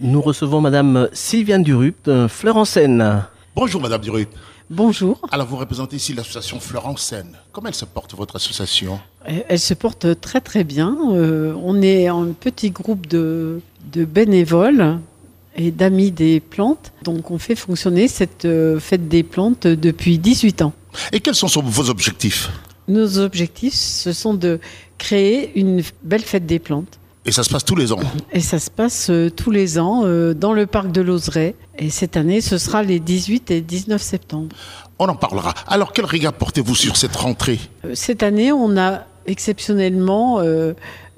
Nous recevons Madame Sylviane Durupt, euh, Fleur en Seine. Bonjour Madame Durupt. Bonjour. Alors vous représentez ici l'association Fleur en Seine. Comment elle se porte votre association? Elle se porte très très bien. Euh, on est un petit groupe de, de bénévoles et d'amis des plantes. Donc on fait fonctionner cette euh, fête des plantes depuis 18 ans. Et quels sont vos objectifs? Nos objectifs, ce sont de créer une belle fête des plantes. Et ça se passe tous les ans Et ça se passe euh, tous les ans euh, dans le parc de l'Ozeret. Et cette année, ce sera les 18 et 19 septembre. On en parlera. Alors, quel regard portez-vous sur cette rentrée? Euh, Cette année, on a exceptionnellement euh,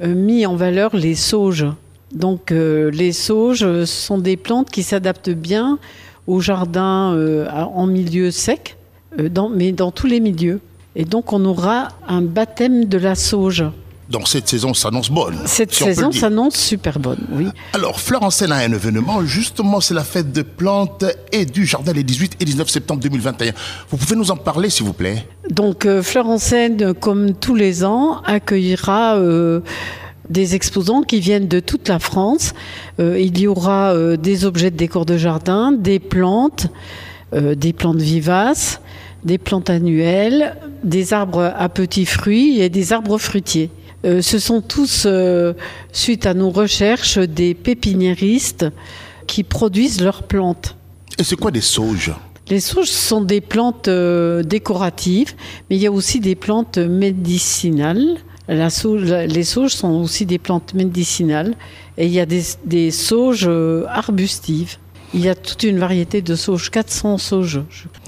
mis en valeur les sauges. Donc, les sauges sont des plantes qui s'adaptent bien au jardin en milieu sec, dans- mais dans tous les milieux. Et donc, on aura un baptême de la sauge. Donc cette saison s'annonce bonne. Cette si saison s'annonce super bonne, oui. Alors, Fleur en Seine a un événement. Justement, c'est la fête de plantes et du jardin les 18 et 19 septembre 2021. Vous pouvez nous en parler, s'il vous plaît? Donc euh, Fleur en Seine, comme tous les ans, accueillera euh, des exposants qui viennent de toute la France. Euh, il y aura euh, des objets de décor de jardin, des plantes, euh, des plantes vivaces, des plantes annuelles, des arbres à petits fruits et des arbres fruitiers. Euh, ce sont tous, euh, suite à nos recherches, des pépiniéristes qui produisent leurs plantes. Et c'est quoi des sauges? Les sauges sont des plantes euh, décoratives, mais il y a aussi des plantes médicinales. La sauge- la- les sauges sont aussi des plantes médicinales et il y a des, des sauges arbustives. Il y a toute une variété de sauges, 400 sauges.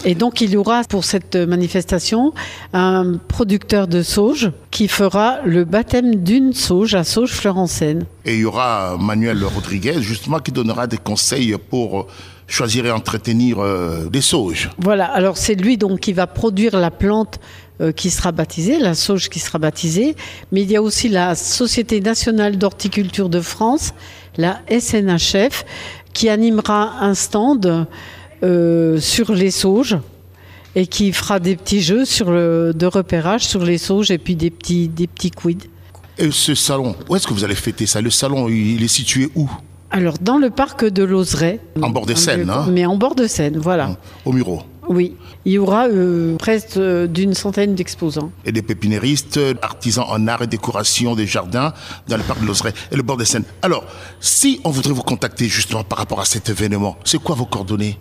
Et donc il y aura pour cette manifestation un producteur de sauges qui fera le baptême d'une sauge à sauge fleur en Seine. Et il y aura Manuel Rodriguez, justement, qui donnera des conseils pour choisir et entretenir euh, des sauges. Voilà, alors c'est lui donc qui va produire la plante euh, qui sera baptisée, la sauge qui sera baptisée, mais il y a aussi la Société nationale d'horticulture de France, la SNHF, qui animera un stand euh, sur les sauges et qui fera des petits jeux sur le, de repérage sur les sauges et puis des petits, des petits quids. Et ce salon, où est-ce que vous allez fêter ça? Le salon, il est situé où? Alors dans le parc de l'Ozeret. En bord de Seine, hein Mais en bord de Seine, voilà. Au Muro. Oui, il y aura euh, presque euh, d'une centaine d'exposants. Et des pépiniéristes, artisans en art et décoration des jardins dans le parc de l'Ozeret et le bord des Seine. Alors, si on voudrait vous contacter justement par rapport à cet événement, c'est quoi vos coordonnées?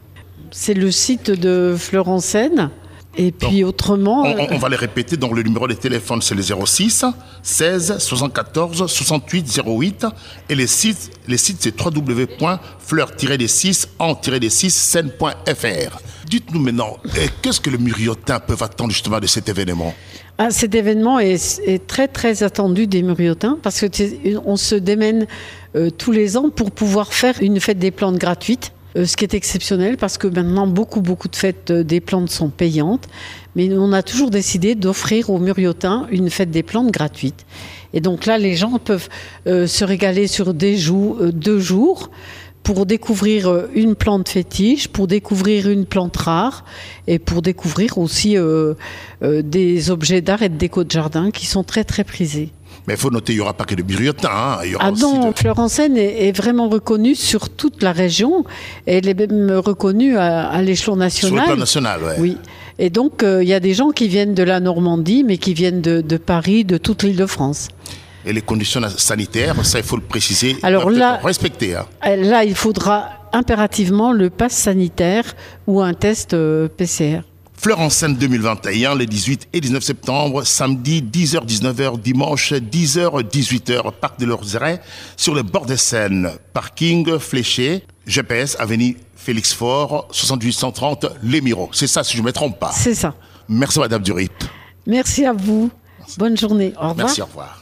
C'est le site de Florence Seine. Et puis autrement, on, euh, on- va les répéter. Donc, le numéro de téléphone, c'est le 06 16 74 68 08. Et les sites, les sites c'est www.fleur-des-6 en-des-6 scène.fr. Dites-nous maintenant, eh, qu'est-ce que le muriotin peut attendre justement de cet événement? Ah, cet événement est, est très très attendu des Muriotins parce que on se démène euh, tous les ans pour pouvoir faire une fête des plantes gratuite. Euh, ce qui est exceptionnel parce que maintenant beaucoup beaucoup de fêtes euh, des plantes sont payantes, mais on a toujours décidé d'offrir aux Muriotins une fête des plantes gratuite. Et donc là, les gens peuvent euh, se régaler sur des jou- euh, deux jours pour découvrir une plante fétiche, pour découvrir une plante rare et pour découvrir aussi des objets d'art et de déco de jardin qui sont très très prisés. Mais il faut noter, il n'y aura pas que de muriotin. hein. Y Ah non, de- Florence Seine est, est vraiment reconnue sur toute la région. Elle est même reconnue à, à l'échelon sur le national. plan national. ouais. Oui. Et donc, euh, il y a des gens qui viennent de la Normandie, mais qui viennent de, de Paris, de toute l'île de France. Et les conditions sanitaires, ça, il faut le préciser. Alors là- être respectées. hein. Euh, Là, il faudra impérativement le pass sanitaire ou un test euh, PCR. Fleur en Seine 2021, les 18 et 19 septembre, samedi 10h-19h, dimanche 10h-18h, parc de l'Orzeret, sur le bord des Seine, parking fléché, GPS, avenue Félix Faure, 7830 Les. C'est ça, si je ne me trompe pas. C'est ça. Merci Madame Durip. Merci à vous. Bonne journée. Au revoir. Merci, au revoir.